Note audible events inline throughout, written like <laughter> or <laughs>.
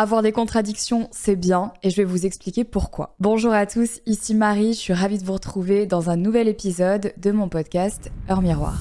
Avoir des contradictions, c'est bien et je vais vous expliquer pourquoi. Bonjour à tous, ici Marie, je suis ravie de vous retrouver dans un nouvel épisode de mon podcast Heure Miroir.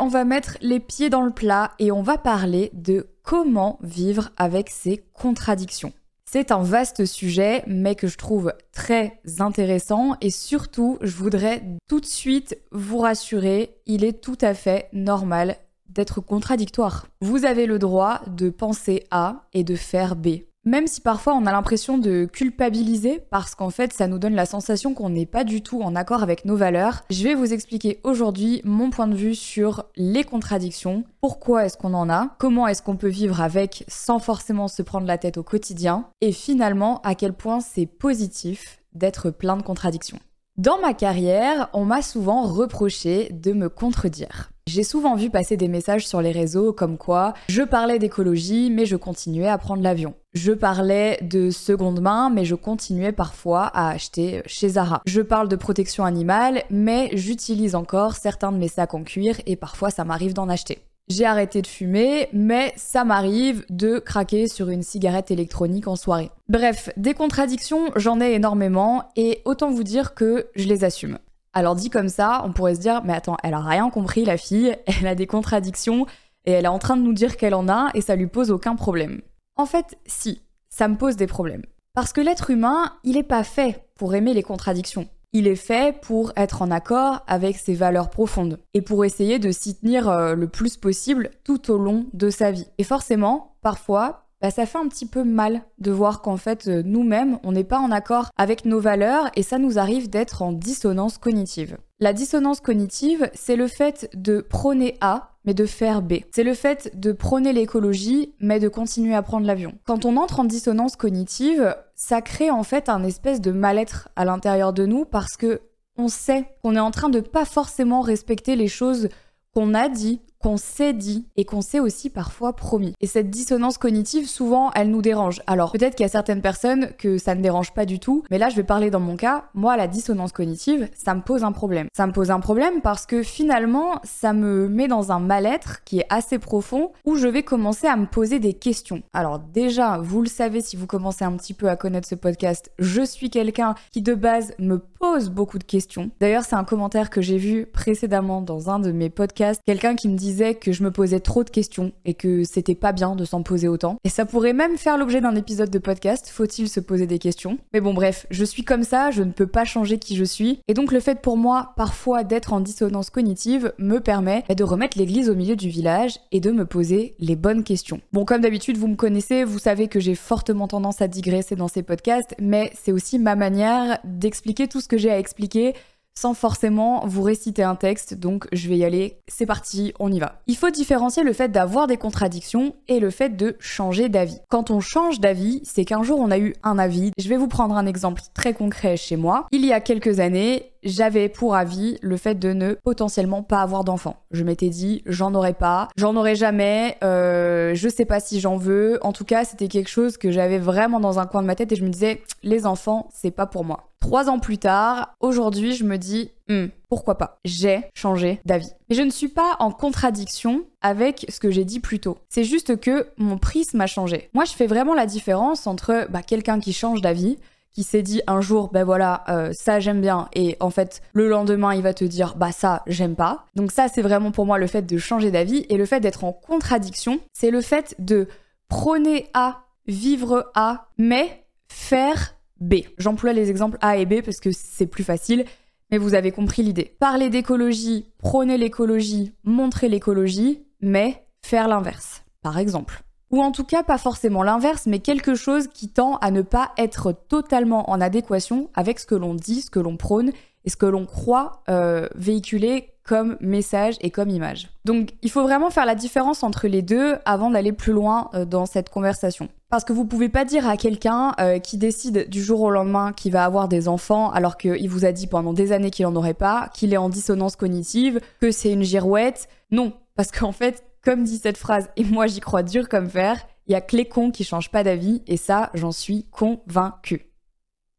On va mettre les pieds dans le plat et on va parler de comment vivre avec ces contradictions. C'est un vaste sujet, mais que je trouve très intéressant et surtout, je voudrais tout de suite vous rassurer, il est tout à fait normal d'être contradictoire. Vous avez le droit de penser A et de faire B. Même si parfois on a l'impression de culpabiliser parce qu'en fait ça nous donne la sensation qu'on n'est pas du tout en accord avec nos valeurs, je vais vous expliquer aujourd'hui mon point de vue sur les contradictions, pourquoi est-ce qu'on en a, comment est-ce qu'on peut vivre avec sans forcément se prendre la tête au quotidien, et finalement à quel point c'est positif d'être plein de contradictions? Dans ma carrière, on m'a souvent reproché de me contredire. J'ai souvent vu passer des messages sur les réseaux comme quoi je parlais d'écologie mais je continuais à prendre l'avion. Je parlais de seconde main mais je continuais parfois à acheter chez Zara. Je parle de protection animale mais j'utilise encore certains de mes sacs en cuir et parfois ça m'arrive d'en acheter. J'ai arrêté de fumer, mais ça m'arrive de craquer sur une cigarette électronique en soirée. Bref, des contradictions, j'en ai énormément, et autant vous dire que je les assume. Alors dit comme ça, on pourrait se dire, mais attends, elle a rien compris la fille, <laughs> elle a des contradictions et elle est en train de nous dire qu'elle en a et ça lui pose aucun problème. En fait, si, ça me pose des problèmes. Parce que l'être humain, il n'est pas fait pour aimer les contradictions. Il est fait pour être en accord avec ses valeurs profondes et pour essayer de s'y tenir euh, le plus possible tout au long de sa vie. Et forcément, parfois, bah, ça fait un petit peu mal de voir qu'en fait, euh, nous-mêmes, on n'est pas en accord avec nos valeurs et ça nous arrive d'être en dissonance cognitive. La dissonance cognitive, c'est le fait de prôner A, mais de faire B. C'est le fait de prôner l'écologie, mais de continuer à prendre l'avion. Quand on entre en dissonance cognitive, ça crée en fait un espèce de mal-être à l'intérieur de nous parce que on sait qu'on est en train de pas forcément respecter les choses qu'on a dit, qu'on s'est dit et qu'on s'est aussi parfois promis. Et cette dissonance cognitive, souvent, elle nous dérange. Alors, peut-être qu'il y a certaines personnes que ça ne dérange pas du tout, mais là, je vais parler dans mon cas. Moi, la dissonance cognitive, ça me pose un problème. Ça me pose un problème parce que finalement, ça me met dans un mal-être qui est assez profond où je vais commencer à me poser des questions. Alors, déjà, vous le savez si vous commencez un petit peu à connaître ce podcast, je suis quelqu'un qui de base me pose beaucoup de questions. D'ailleurs, c'est un commentaire que j'ai vu précédemment dans un de mes podcasts. Quelqu'un qui me dit disait que je me posais trop de questions et que c'était pas bien de s'en poser autant. Et ça pourrait même faire l'objet d'un épisode de podcast, faut-il se poser des questions? Mais bon bref, je suis comme ça, je ne peux pas changer qui je suis. Et donc le fait pour moi parfois d'être en dissonance cognitive me permet de remettre l'église au milieu du village et de me poser les bonnes questions. Bon comme d'habitude vous me connaissez, vous savez que j'ai fortement tendance à digresser dans ces podcasts, mais c'est aussi ma manière d'expliquer tout ce que j'ai à expliquer sans forcément vous réciter un texte, donc je vais y aller, c'est parti, on y va. Il faut différencier le fait d'avoir des contradictions et le fait de changer d'avis. Quand on change d'avis, c'est qu'un jour on a eu un avis. Je vais vous prendre un exemple très concret chez moi. Il y a quelques années, j'avais pour avis le fait de ne potentiellement pas avoir d'enfants. Je m'étais dit, j'en aurais pas, j'en aurai jamais, euh, je sais pas si j'en veux. En tout cas, c'était quelque chose que j'avais vraiment dans un coin de ma tête et je me disais, les enfants, c'est pas pour moi. Trois ans plus tard, aujourd'hui, je me dis, hmm, pourquoi pas? J'ai changé d'avis. Mais je ne suis pas en contradiction avec ce que j'ai dit plus tôt. C'est juste que mon prisme a changé. Moi, je fais vraiment la différence entre bah, quelqu'un qui change d'avis, qui s'est dit un jour, ben voilà, euh, ça j'aime bien, et en fait, le lendemain, il va te dire, bah ça, j'aime pas. Donc ça, c'est vraiment pour moi le fait de changer d'avis, et le fait d'être en contradiction, c'est le fait de prôner A, vivre A, mais faire B. J'emploie les exemples A et B parce que c'est plus facile, mais vous avez compris l'idée. Parler d'écologie, prôner l'écologie, montrer l'écologie, mais faire l'inverse, par exemple. Ou en tout cas pas forcément l'inverse, mais quelque chose qui tend à ne pas être totalement en adéquation avec ce que l'on dit, ce que l'on prône et ce que l'on croit euh, véhiculer comme message et comme image. Donc il faut vraiment faire la différence entre les deux avant d'aller plus loin euh, dans cette conversation. Parce que vous pouvez pas dire à quelqu'un euh, qui décide du jour au lendemain qu'il va avoir des enfants alors qu'il vous a dit pendant des années qu'il en aurait pas, qu'il est en dissonance cognitive, que c'est une girouette. Non, parce qu'en fait, Comme dit cette phrase, et moi j'y crois dur comme fer, il y a que les cons qui changent pas d'avis, et ça, j'en suis convaincu.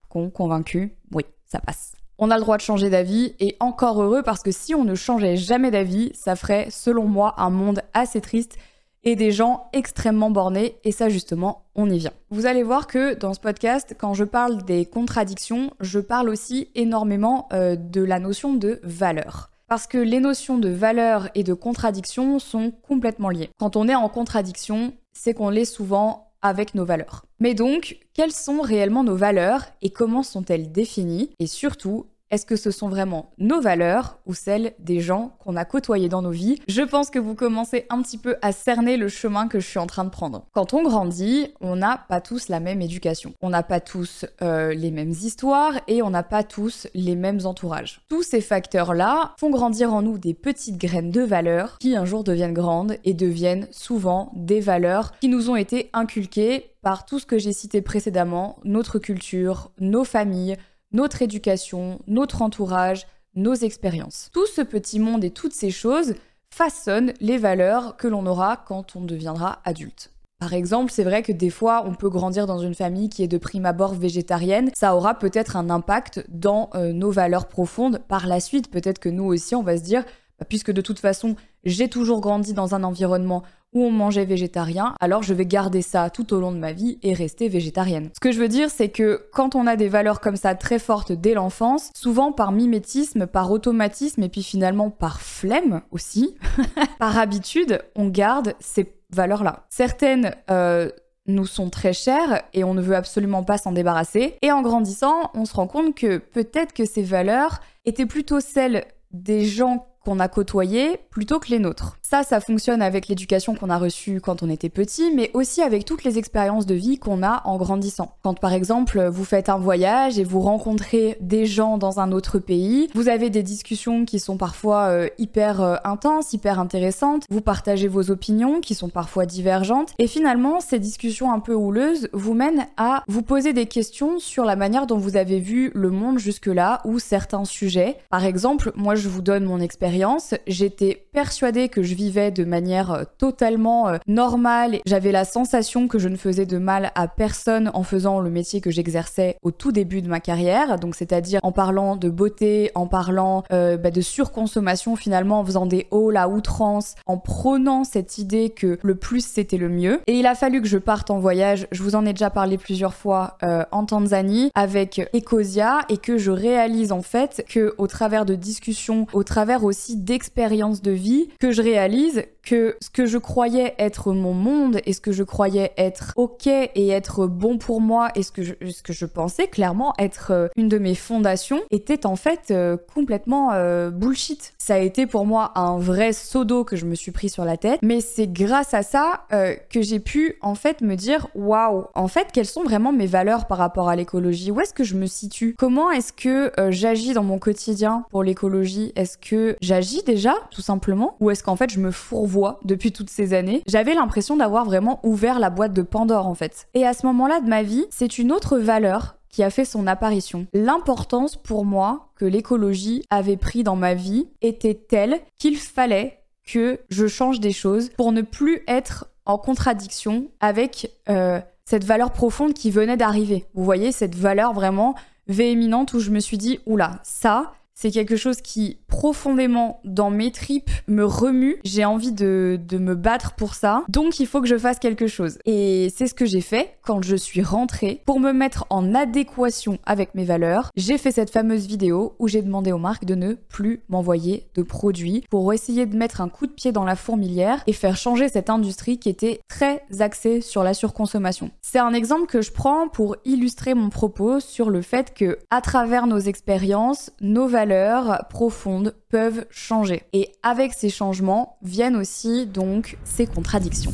Con, convaincu, oui, ça passe. On a le droit de changer d'avis, et encore heureux parce que si on ne changeait jamais d'avis, ça ferait, selon moi, un monde assez triste et des gens extrêmement bornés, et ça justement, on y vient. Vous allez voir que dans ce podcast, quand je parle des contradictions, je parle aussi énormément euh, de la notion de valeur. Parce que les notions de valeur et de contradiction sont complètement liées. Quand on est en contradiction, c'est qu'on l'est souvent avec nos valeurs. Mais donc, quelles sont réellement nos valeurs et comment sont-elles définies? Et surtout, est-ce que ce sont vraiment nos valeurs ou celles des gens qu'on a côtoyés dans nos vies? Je pense que vous commencez un petit peu à cerner le chemin que je suis en train de prendre. Quand on grandit, on n'a pas tous la même éducation. On n'a pas tous euh, les mêmes histoires et on n'a pas tous les mêmes entourages. Tous ces facteurs-là font grandir en nous des petites graines de valeurs qui un jour deviennent grandes et deviennent souvent des valeurs qui nous ont été inculquées par tout ce que j'ai cité précédemment, notre culture, nos familles, notre éducation, notre entourage, nos expériences. Tout ce petit monde et toutes ces choses façonnent les valeurs que l'on aura quand on deviendra adulte. Par exemple, c'est vrai que des fois, on peut grandir dans une famille qui est de prime abord végétarienne. Ça aura peut-être un impact dans euh, nos valeurs profondes. Par la suite, peut-être que nous aussi, on va se dire, puisque de toute façon, j'ai toujours grandi dans un environnement où on mangeait végétarien, alors je vais garder ça tout au long de ma vie et rester végétarienne. Ce que je veux dire, c'est que quand on a des valeurs comme ça très fortes dès l'enfance, souvent par mimétisme, par automatisme et puis finalement par flemme aussi, <laughs> par habitude, on garde ces valeurs-là. Certaines euh, nous sont très chères et on ne veut absolument pas s'en débarrasser. Et en grandissant, on se rend compte que peut-être que ces valeurs étaient plutôt celles des gens qu'on a côtoyé plutôt que les nôtres. Ça, ça fonctionne avec l'éducation qu'on a reçue quand on était petit, mais aussi avec toutes les expériences de vie qu'on a en grandissant. Quand par exemple vous faites un voyage et vous rencontrez des gens dans un autre pays, vous avez des discussions qui sont parfois euh, hyper euh, intenses, hyper intéressantes, vous partagez vos opinions qui sont parfois divergentes, et finalement ces discussions un peu houleuses vous mènent à vous poser des questions sur la manière dont vous avez vu le monde jusque-là ou certains sujets. Par exemple, moi je vous donne mon expérience j'étais persuadée que je vivais de manière euh, totalement euh, normale. J'avais la sensation que je ne faisais de mal à personne en faisant le métier que j'exerçais au tout début de ma carrière, donc c'est-à-dire en parlant de beauté, en parlant euh, bah, de surconsommation finalement, en faisant des hauts à outrance, en prônant cette idée que le plus c'était le mieux. Et il a fallu que je parte en voyage, je vous en ai déjà parlé plusieurs fois en Tanzanie avec Ecosia et que je réalise en fait que au travers de discussions, au travers aussi d'expérience de vie que je réalise que ce que je croyais être mon monde et ce que je croyais être ok et être bon pour moi et ce que je, ce que je pensais clairement être euh, une de mes fondations était en fait euh, complètement euh, bullshit. Ça a été pour moi un vrai seau d'eau que je me suis pris sur la tête, mais c'est grâce à ça que j'ai pu en fait me dire waouh, en fait quelles sont vraiment mes valeurs par rapport à l'écologie? Où est-ce que je me situe? Comment est-ce que j'agis dans mon quotidien pour l'écologie? Est-ce que j'agis déjà tout simplement ou est-ce qu'en fait je me fourvoie depuis toutes ces années, j'avais l'impression d'avoir vraiment ouvert la boîte de Pandore en fait. Et à ce moment-là de ma vie, c'est une autre valeur qui a fait son apparition. L'importance pour moi que l'écologie avait pris dans ma vie était telle qu'il fallait que je change des choses pour ne plus être en contradiction avec euh, cette valeur profonde qui venait d'arriver. Vous voyez, cette valeur vraiment véhéminante où je me suis dit, oula, ça, c'est quelque chose qui profondément dans mes tripes me remue. J'ai envie de, de, me battre pour ça. Donc il faut que je fasse quelque chose. Et c'est ce que j'ai fait quand je suis rentrée pour me mettre en adéquation avec mes valeurs. J'ai fait cette fameuse vidéo où j'ai demandé aux marques de ne plus m'envoyer de produits pour essayer de mettre un coup de pied dans la fourmilière et faire changer cette industrie qui était très axée sur la surconsommation. C'est un exemple que je prends pour illustrer mon propos sur le fait que à travers nos expériences, nos valeurs profondes peuvent changer. Et avec ces changements viennent aussi donc ces contradictions.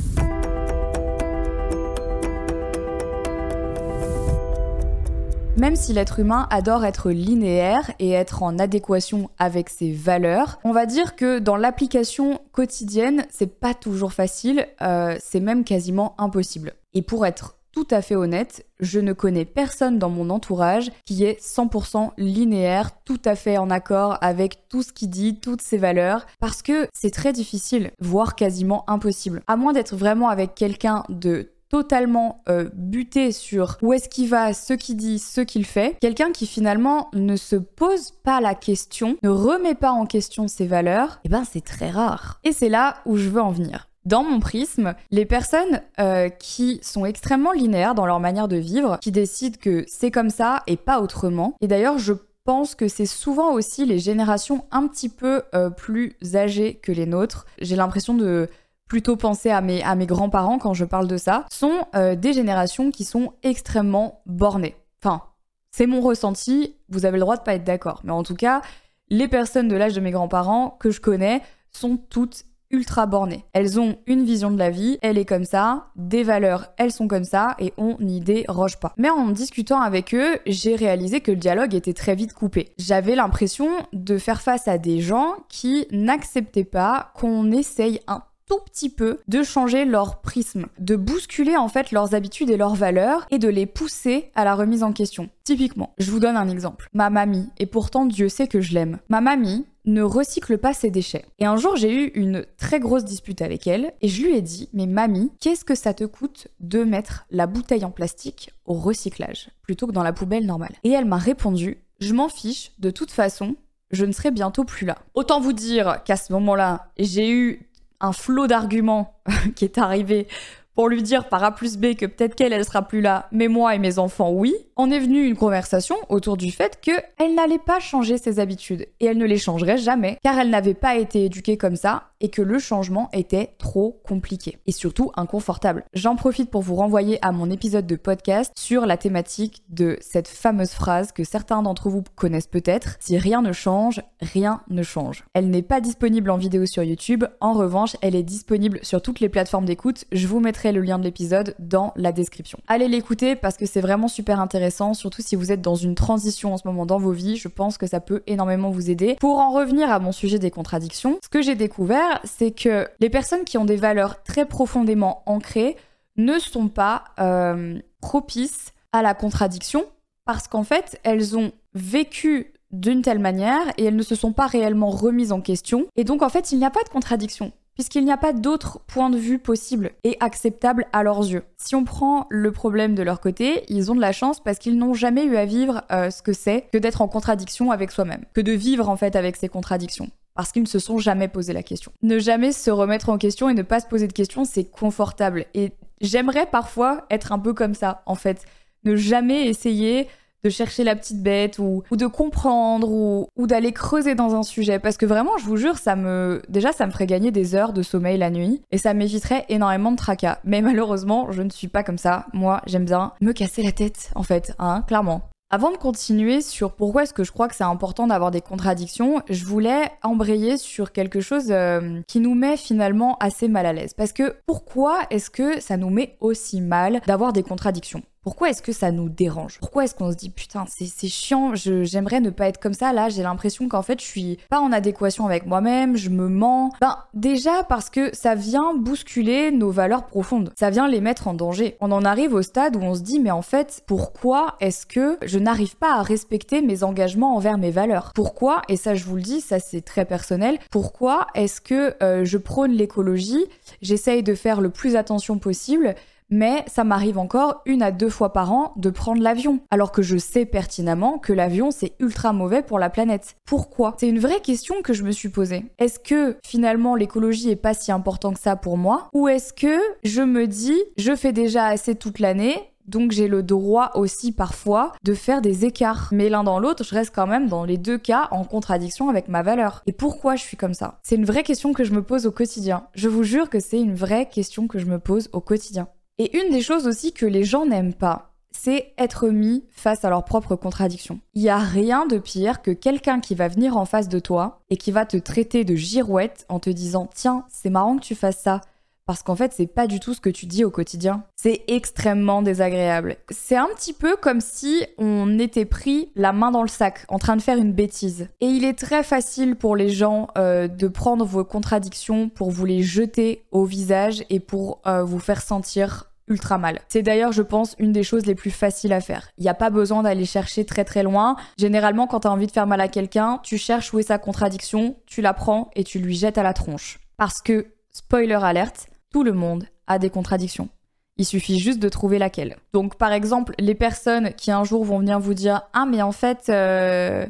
Même si l'être humain adore être linéaire et être en adéquation avec ses valeurs, on va dire que dans l'application quotidienne, c'est pas toujours facile, euh, c'est même quasiment impossible. Et pour être tout à fait honnête, je ne connais personne dans mon entourage qui est 100% linéaire, tout à fait en accord avec tout ce qu'il dit, toutes ses valeurs, parce que c'est très difficile, voire quasiment impossible. À moins d'être vraiment avec quelqu'un de totalement euh, buté sur où est-ce qu'il va, ce qu'il dit, ce qu'il fait, quelqu'un qui finalement ne se pose pas la question, ne remet pas en question ses valeurs, eh ben c'est très rare. Et c'est là où je veux en venir. Dans mon prisme, les personnes euh, qui sont extrêmement linéaires dans leur manière de vivre, qui décident que c'est comme ça et pas autrement, et d'ailleurs je pense que c'est souvent aussi les générations un petit peu euh, plus âgées que les nôtres. J'ai l'impression de plutôt penser à mes, grands-parents quand je parle de ça, sont euh, des générations qui sont extrêmement bornées. Enfin, c'est mon ressenti, vous avez le droit de pas être d'accord. Mais en tout cas, les personnes de l'âge de mes grands-parents que je connais sont toutes ultra bornées. Elles ont une vision de la vie, elle est comme ça, des valeurs, elles sont comme ça, et on n'y déroge pas. Mais en discutant avec eux, j'ai réalisé que le dialogue était très vite coupé. J'avais l'impression de faire face à des gens qui n'acceptaient pas qu'on essaye un tout petit peu de changer leur prisme, de bousculer en fait leurs habitudes et leurs valeurs et de les pousser à la remise en question. Typiquement, je vous donne un exemple. Ma mamie, et pourtant Dieu sait que je l'aime, ma mamie ne recycle pas ses déchets. Et un jour, j'ai eu une très grosse dispute avec elle et je lui ai dit "Mais mamie, qu'est-ce que ça te coûte de mettre la bouteille en plastique au recyclage plutôt que dans la poubelle normale? Et elle m'a répondu "Je m'en fiche, de toute façon, je ne serai bientôt plus là." Autant vous dire qu'à ce moment-là, j'ai eu un flot d'arguments <laughs> qui est arrivé pour lui dire par A plus B que peut-être qu'elle, elle sera plus là, mais moi et mes enfants, oui, en est venue une conversation autour du fait qu'elle n'allait pas changer ses habitudes. Et elle ne les changerait jamais car elle n'avait pas été éduquée comme ça et que le changement était trop compliqué et surtout inconfortable. J'en profite pour vous renvoyer à mon épisode de podcast sur la thématique de cette fameuse phrase que certains d'entre vous connaissent peut-être si rien ne change, rien ne change. Elle n'est pas disponible en vidéo sur YouTube, en revanche, elle est disponible sur toutes les plateformes d'écoute. Je vous mettrai le lien de l'épisode dans la description. Allez l'écouter parce que c'est vraiment super intéressant, surtout si vous êtes dans une transition en ce moment dans vos vies. Je pense que ça peut énormément vous aider. Pour en revenir à mon sujet des contradictions, ce que j'ai découvert, c'est que les personnes qui ont des valeurs très profondément ancrées ne sont pas euh, propices à la contradiction parce qu'en fait, elles ont vécu d'une telle manière et elles ne se sont pas réellement remises en question. Et donc, en fait, il n'y a pas de contradiction puisqu'il n'y a pas d'autres points de vue possibles et acceptables à leurs yeux. Si on prend le problème de leur côté, ils ont de la chance parce qu'ils n'ont jamais eu à vivre euh, ce que c'est que d'être en contradiction avec soi-même, que de vivre en fait avec ces contradictions. Parce qu'ils ne se sont jamais posé la question. Ne jamais se remettre en question et ne pas se poser de questions, c'est confortable. Et j'aimerais parfois être un peu comme ça, en fait. Ne jamais essayer de chercher la petite bête ou, de comprendre ou, ou d'aller creuser dans un sujet. Parce que vraiment, je vous jure, ça me. Déjà, ça me ferait gagner des heures de sommeil la nuit et ça m'éviterait énormément de tracas. Mais malheureusement, je ne suis pas comme ça. Moi, j'aime bien me casser la tête, en fait, hein, clairement. Avant de continuer sur pourquoi est-ce que je crois que c'est important d'avoir des contradictions, je voulais embrayer sur quelque chose euh, qui nous met finalement assez mal à l'aise. Parce que pourquoi est-ce que ça nous met aussi mal d'avoir des contradictions? Pourquoi est-ce que ça nous dérange? Pourquoi est-ce qu'on se dit putain c'est chiant, j'aimerais ne pas être comme ça, là j'ai l'impression qu'en fait je suis pas en adéquation avec moi-même, je me mens. Ben déjà parce que ça vient bousculer nos valeurs profondes, ça vient les mettre en danger. On en arrive au stade où on se dit mais en fait pourquoi est-ce que je n'arrive pas à respecter mes engagements envers mes valeurs? Pourquoi, et ça je vous le dis, ça c'est très personnel, pourquoi est-ce que euh, je prône l'écologie, j'essaye de faire le plus attention possible mais ça m'arrive encore une à deux fois par an de prendre l'avion, alors que je sais pertinemment que l'avion c'est ultra mauvais pour la planète. Pourquoi? C'est une vraie question que je me suis posée. Est-ce que finalement l'écologie est pas si important que ça pour moi? Ou est-ce que je me dis je fais déjà assez toute l'année donc j'ai le droit aussi parfois de faire des écarts. Mais l'un dans l'autre, je reste quand même dans les deux cas en contradiction avec ma valeur. Et pourquoi je suis comme ça? C'est une vraie question que je me pose au quotidien. Je vous jure que c'est une vraie question que je me pose au quotidien. Et une des choses aussi que les gens n'aiment pas, c'est être mis face à leurs propres contradictions. Il n'y a rien de pire que quelqu'un qui va venir en face de toi et qui va te traiter de girouette en te disant Tiens, c'est marrant que tu fasses ça. Parce qu'en fait, c'est pas du tout ce que tu dis au quotidien. C'est extrêmement désagréable. C'est un petit peu comme si on était pris la main dans le sac, en train de faire une bêtise. Et il est très facile pour les gens euh, de prendre vos contradictions pour vous les jeter au visage et pour euh, vous faire sentir ultra mal. C'est d'ailleurs, je pense, une des choses les plus faciles à faire. Il n'y a pas besoin d'aller chercher très très loin. Généralement, quand tu as envie de faire mal à quelqu'un, tu cherches où est sa contradiction, tu la prends et tu lui jettes à la tronche. Parce que, spoiler alerte, tout le monde a des contradictions. Il suffit juste de trouver laquelle. Donc par exemple, les personnes qui un jour vont venir vous dire Ah mais en fait, euh,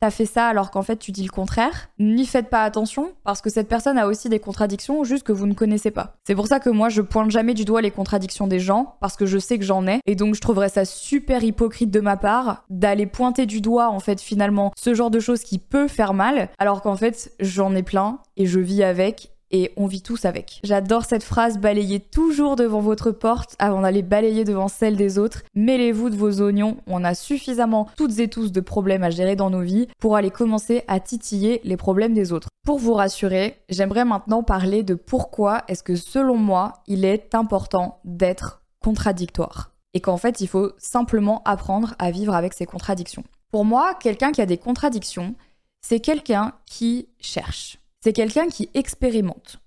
t'as fait ça alors qu'en fait tu dis le contraire, n'y faites pas attention parce que cette personne a aussi des contradictions juste que vous ne connaissez pas. C'est pour ça que moi je pointe jamais du doigt les contradictions des gens parce que je sais que j'en ai et donc je trouverais ça super hypocrite de ma part d'aller pointer du doigt en fait finalement ce genre de choses qui peut faire mal alors qu'en fait j'en ai plein et je vis avec et on vit tous avec. J'adore cette phrase balayez toujours devant votre porte avant d'aller balayer devant celle des autres. Mêlez-vous de vos oignons, on a suffisamment toutes et tous de problèmes à gérer dans nos vies pour aller commencer à titiller les problèmes des autres. Pour vous rassurer, j'aimerais maintenant parler de pourquoi est-ce que selon moi, il est important d'être contradictoire et qu'en fait, il faut simplement apprendre à vivre avec ces contradictions. Pour moi, quelqu'un qui a des contradictions, c'est quelqu'un qui cherche c'est quelqu'un qui expérimente.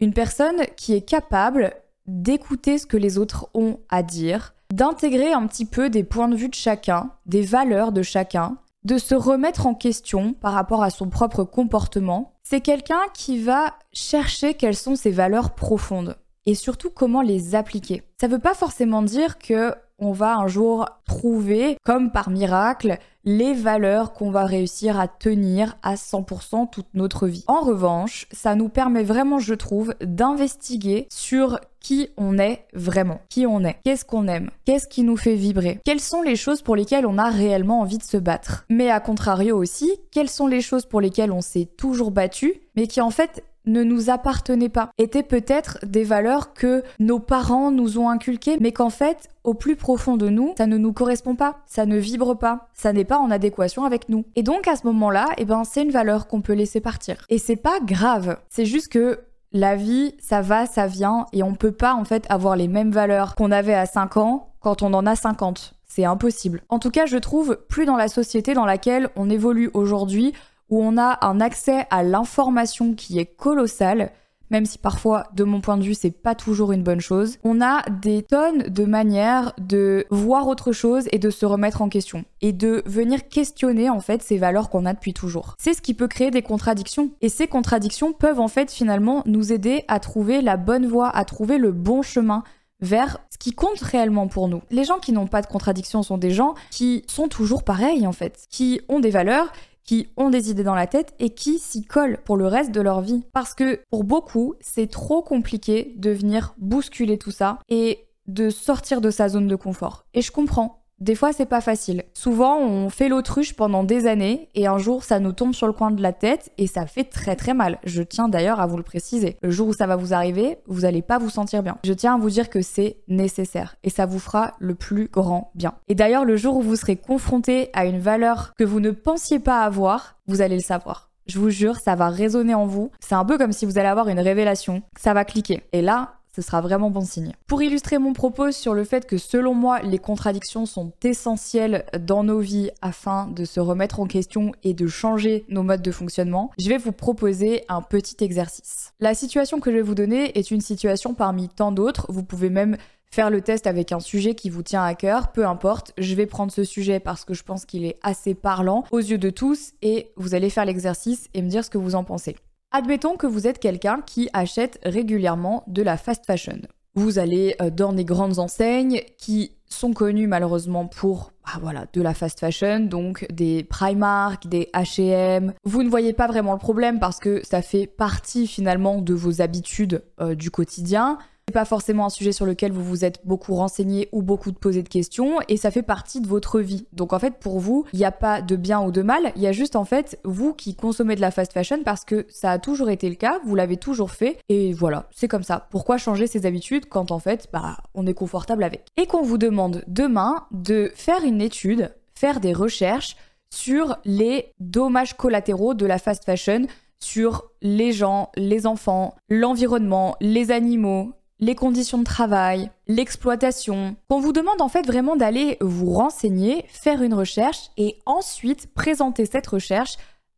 Une personne qui est capable d'écouter ce que les autres ont à dire, d'intégrer un petit peu des points de vue de chacun, des valeurs de chacun, de se remettre en question par rapport à son propre comportement. C'est quelqu'un qui va chercher quelles sont ses valeurs profondes et surtout comment les appliquer. Ça ne veut pas forcément dire que on va un jour trouver, comme par miracle, les valeurs qu'on va réussir à tenir à 100% toute notre vie. En revanche, ça nous permet vraiment, je trouve, d'investiguer sur qui on est vraiment, qui on est, qu'est-ce qu'on aime, qu'est-ce qui nous fait vibrer, quelles sont les choses pour lesquelles on a réellement envie de se battre. Mais à contrario aussi, quelles sont les choses pour lesquelles on s'est toujours battu, mais qui en fait ne nous appartenaient pas, étaient peut-être des valeurs que nos parents nous ont inculquées, mais qu'en fait, au plus profond de nous, ça ne nous correspond pas, ça ne vibre pas, ça n'est pas en adéquation avec nous. Et donc à ce moment-là, eh ben c'est une valeur qu'on peut laisser partir. Et c'est pas grave, c'est juste que la vie, ça va, ça vient, et on peut pas en fait avoir les mêmes valeurs qu'on avait à 5 ans quand on en a 50. C'est impossible. En tout cas, je trouve plus dans la société dans laquelle on évolue aujourd'hui, où on a un accès à l'information qui est colossal, même si parfois, de mon point de vue, c'est pas toujours une bonne chose. On a des tonnes de manières de voir autre chose et de se remettre en question et de venir questionner en fait ces valeurs qu'on a depuis toujours. C'est ce qui peut créer des contradictions et ces contradictions peuvent en fait finalement nous aider à trouver la bonne voie, à trouver le bon chemin vers ce qui compte réellement pour nous. Les gens qui n'ont pas de contradictions sont des gens qui sont toujours pareils en fait, qui ont des valeurs qui ont des idées dans la tête et qui s'y collent pour le reste de leur vie. Parce que pour beaucoup, c'est trop compliqué de venir bousculer tout ça et de sortir de sa zone de confort. Et je comprends. Des fois, c'est pas facile. Souvent, on fait l'autruche pendant des années et un jour, ça nous tombe sur le coin de la tête et ça fait très très mal. Je tiens d'ailleurs à vous le préciser. Le jour où ça va vous arriver, vous allez pas vous sentir bien. Je tiens à vous dire que c'est nécessaire et ça vous fera le plus grand bien. Et d'ailleurs, le jour où vous serez confronté à une valeur que vous ne pensiez pas avoir, vous allez le savoir. Je vous jure, ça va résonner en vous. C'est un peu comme si vous allez avoir une révélation. Ça va cliquer. Et là, ce sera vraiment bon signe. Pour illustrer mon propos sur le fait que selon moi, les contradictions sont essentielles dans nos vies afin de se remettre en question et de changer nos modes de fonctionnement, je vais vous proposer un petit exercice. La situation que je vais vous donner est une situation parmi tant d'autres. Vous pouvez même faire le test avec un sujet qui vous tient à cœur, peu importe, je vais prendre ce sujet parce que je pense qu'il est assez parlant aux yeux de tous et vous allez faire l'exercice et me dire ce que vous en pensez. Admettons que vous êtes quelqu'un qui achète régulièrement de la fast fashion. Vous allez euh, dans des grandes enseignes qui sont connues malheureusement pour bah de la fast fashion, donc des Primark, des H&M. Vous ne voyez pas vraiment le problème parce que ça fait partie finalement de vos habitudes euh, du quotidien pas forcément un sujet sur lequel vous vous êtes beaucoup renseigné ou beaucoup posé de questions et ça fait partie de votre vie. Donc en fait pour vous, il n'y a pas de bien ou de mal, il y a juste en fait vous qui consommez de la fast fashion parce que ça a toujours été le cas, vous l'avez toujours fait et voilà, c'est comme ça. Pourquoi changer ses habitudes quand en fait bah on est confortable avec? Et qu'on vous demande demain de faire une étude, faire des recherches sur les dommages collatéraux de la fast fashion sur les gens, les enfants, l'environnement, les animaux, les conditions de travail, l'exploitation, qu'on vous demande en fait vraiment d'aller vous renseigner, faire une recherche et ensuite présenter cette recherche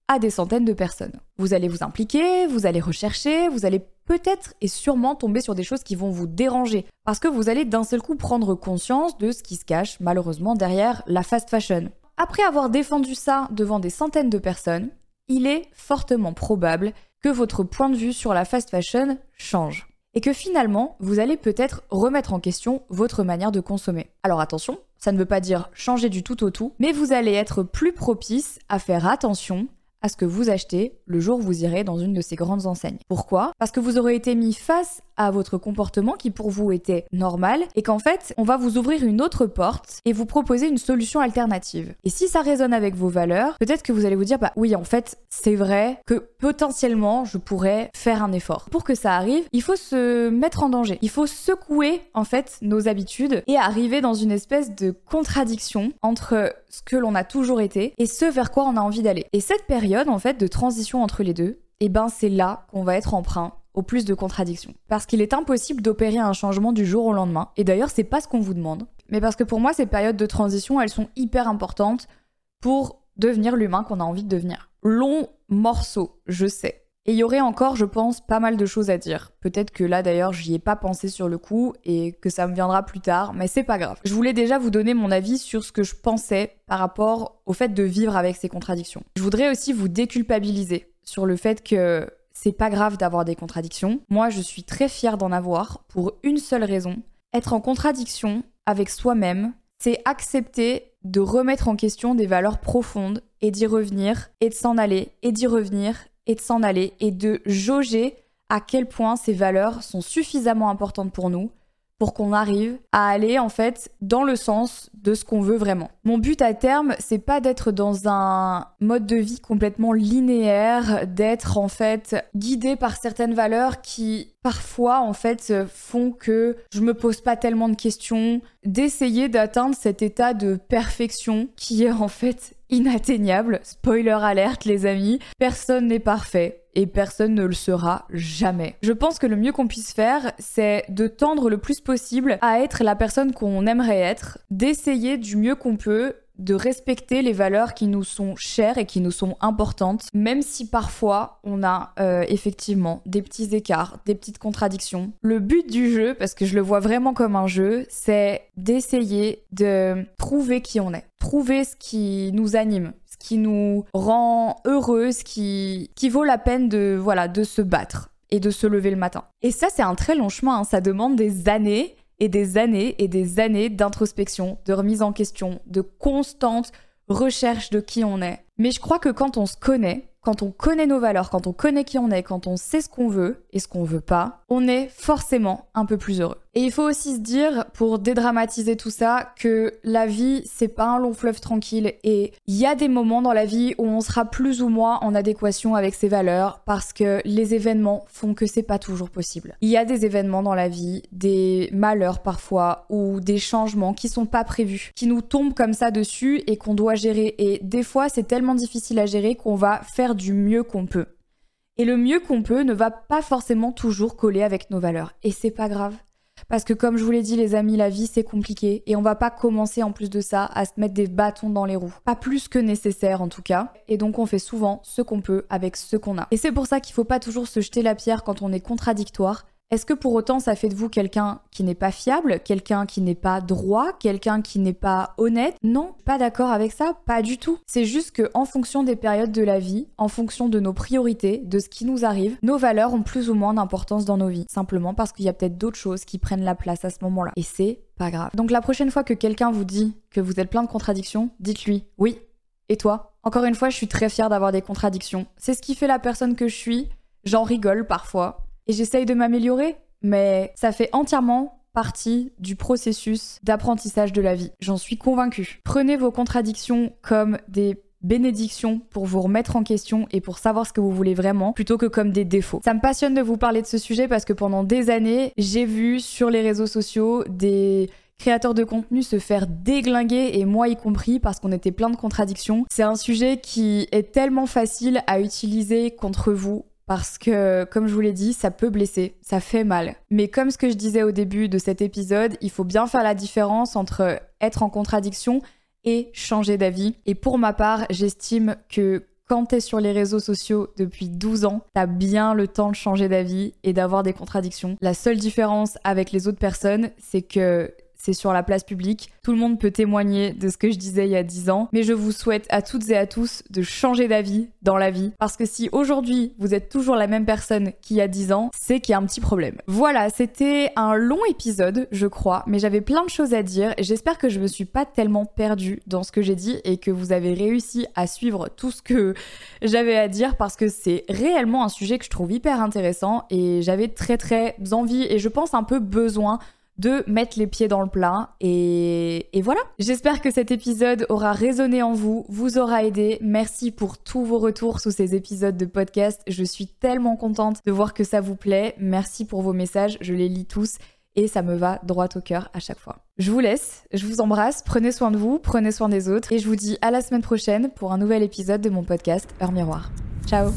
à des centaines de personnes. Vous allez vous impliquer, vous allez rechercher, vous allez peut-être et sûrement tomber sur des choses qui vont vous déranger. Parce que vous allez d'un seul coup prendre conscience de ce qui se cache malheureusement derrière la fast fashion. Après avoir défendu ça devant des centaines de personnes, il est fortement probable que votre point de vue sur la fast fashion change. Et que finalement, vous allez peut-être remettre en question votre manière de consommer. Alors attention, ça ne veut pas dire changer du tout au tout, mais vous allez être plus propice à faire attention à ce que vous achetez le jour où vous irez dans une de ces grandes enseignes. Pourquoi? Parce que vous aurez été mis face à votre comportement qui pour vous était normal et qu'en fait, on va vous ouvrir une autre porte et vous proposer une solution alternative. Et si ça résonne avec vos valeurs, peut-être que vous allez vous dire bah oui, en fait, c'est vrai que potentiellement je pourrais faire un effort. Pour que ça arrive, il faut se mettre en danger. Il faut secouer en fait nos habitudes et arriver dans une espèce de contradiction entre ce que l'on a toujours été et ce vers quoi on a envie d'aller. Et cette période en fait de transition entre les deux, eh ben c'est là qu'on va être emprunt au plus de contradictions. Parce qu'il est impossible d'opérer un changement du jour au lendemain. Et d'ailleurs, c'est pas ce qu'on vous demande. Mais parce que pour moi, ces périodes de transition, elles sont hyper importantes pour devenir l'humain qu'on a envie de devenir. Long morceau, je sais. Et il y aurait encore, je pense, pas mal de choses à dire. Peut-être que là d'ailleurs, j'y ai pas pensé sur le coup et que ça me viendra plus tard, mais c'est pas grave. Je voulais déjà vous donner mon avis sur ce que je pensais par rapport au fait de vivre avec ces contradictions. Je voudrais aussi vous déculpabiliser sur le fait que c'est pas grave d'avoir des contradictions. Moi, je suis très fière d'en avoir pour une seule raison. Être en contradiction avec soi-même, c'est accepter de remettre en question des valeurs profondes et d'y revenir, et de s'en aller, et d'y revenir, et de s'en aller et de jauger à quel point ces valeurs sont suffisamment importantes pour nous pour qu'on arrive à aller en fait dans le sens de ce qu'on veut vraiment. Mon but à terme, c'est pas d'être dans un mode de vie complètement linéaire, d'être en fait guidé par certaines valeurs qui parfois en fait font que je me pose pas tellement de questions, d'essayer d'atteindre cet état de perfection qui est en fait inatteignable. Spoiler alerte les amis, personne n'est parfait et personne ne le sera jamais. Je pense que le mieux qu'on puisse faire, c'est de tendre le plus possible à être la personne qu'on aimerait être, d'essayer du mieux qu'on peut de respecter les valeurs qui nous sont chères et qui nous sont importantes, même si parfois on a euh, effectivement des petits écarts, des petites contradictions. Le but du jeu, parce que je le vois vraiment comme un jeu, c'est d'essayer de trouver qui on est, trouver ce qui nous anime, qui nous rend heureux, ce qui, qui vaut la peine de, voilà, de se battre et de se lever le matin. Et ça, c'est un très long chemin, hein. ça demande des années et des années et des années d'introspection, de remise en question, de constante recherche de qui on est. Mais je crois que quand on se connaît, quand on connaît nos valeurs, quand on connaît qui on est, quand on sait ce qu'on veut et ce qu'on veut pas, on est forcément un peu plus heureux. Et il faut aussi se dire, pour dédramatiser tout ça, que la vie, c'est pas un long fleuve tranquille et il y a des moments dans la vie où on sera plus ou moins en adéquation avec ses valeurs parce que les événements font que c'est pas toujours possible. Il y a des événements dans la vie, des malheurs parfois ou des changements qui sont pas prévus, qui nous tombent comme ça dessus et qu'on doit gérer. Et des fois, c'est tellement difficile à gérer qu'on va faire du mieux qu'on peut. Et le mieux qu'on peut ne va pas forcément toujours coller avec nos valeurs. Et c'est pas grave. Parce que comme je vous l'ai dit les amis, la vie c'est compliqué et on va pas commencer en plus de ça à se mettre des bâtons dans les roues. Pas plus que nécessaire en tout cas. Et donc on fait souvent ce qu'on peut avec ce qu'on a. Et c'est pour ça qu'il faut pas toujours se jeter la pierre quand on est contradictoire est-ce que pour autant ça fait de vous quelqu'un qui n'est pas fiable, quelqu'un qui n'est pas droit, quelqu'un qui n'est pas honnête? Non, pas d'accord avec ça, pas du tout. C'est juste que en fonction des périodes de la vie, en fonction de nos priorités, de ce qui nous arrive, nos valeurs ont plus ou moins d'importance dans nos vies, simplement parce qu'il y a peut-être d'autres choses qui prennent la place à ce moment-là. Et c'est pas grave. Donc la prochaine fois que quelqu'un vous dit que vous êtes plein de contradictions, dites-lui "Oui, et toi? Encore une fois, je suis très fière d'avoir des contradictions. C'est ce qui fait la personne que je suis. J'en rigole parfois et j'essaye de m'améliorer, mais ça fait entièrement partie du processus d'apprentissage de la vie. J'en suis convaincue. Prenez vos contradictions comme des bénédictions pour vous remettre en question et pour savoir ce que vous voulez vraiment plutôt que comme des défauts. Ça me passionne de vous parler de ce sujet parce que pendant des années, j'ai vu sur les réseaux sociaux des créateurs de contenu se faire déglinguer et moi y compris parce qu'on était plein de contradictions. C'est un sujet qui est tellement facile à utiliser contre vous parce que, comme je vous l'ai dit, ça peut blesser, ça fait mal. Mais comme ce que je disais au début de cet épisode, il faut bien faire la différence entre être en contradiction et changer d'avis. Et pour ma part, j'estime que quand t'es sur les réseaux sociaux depuis 12 ans, t'as bien le temps de changer d'avis et d'avoir des contradictions. La seule différence avec les autres personnes, c'est que c'est sur la place publique. Tout le monde peut témoigner de ce que je disais il y a 10 ans, mais je vous souhaite à toutes et à tous de changer d'avis dans la vie, parce que si aujourd'hui vous êtes toujours la même personne qu'il y a 10 ans, c'est qu'il y a un petit problème. Voilà, c'était un long épisode, je crois, mais j'avais plein de choses à dire, j'espère que je me suis pas tellement perdue dans ce que j'ai dit et que vous avez réussi à suivre tout ce que <laughs> j'avais à dire, parce que c'est réellement un sujet que je trouve hyper intéressant, et j'avais très très envie, et je pense un peu besoin de mettre les pieds dans le plat. Et, voilà. J'espère que cet épisode aura résonné en vous, vous aura aidé. Merci pour tous vos retours sous ces épisodes de podcast. Je suis tellement contente de voir que ça vous plaît. Merci pour vos messages, je les lis tous. Et ça me va droit au cœur à chaque fois. Je vous laisse, je vous embrasse, prenez soin de vous, prenez soin des autres, et je vous dis à la semaine prochaine pour un nouvel épisode de mon podcast Heure Miroir. Ciao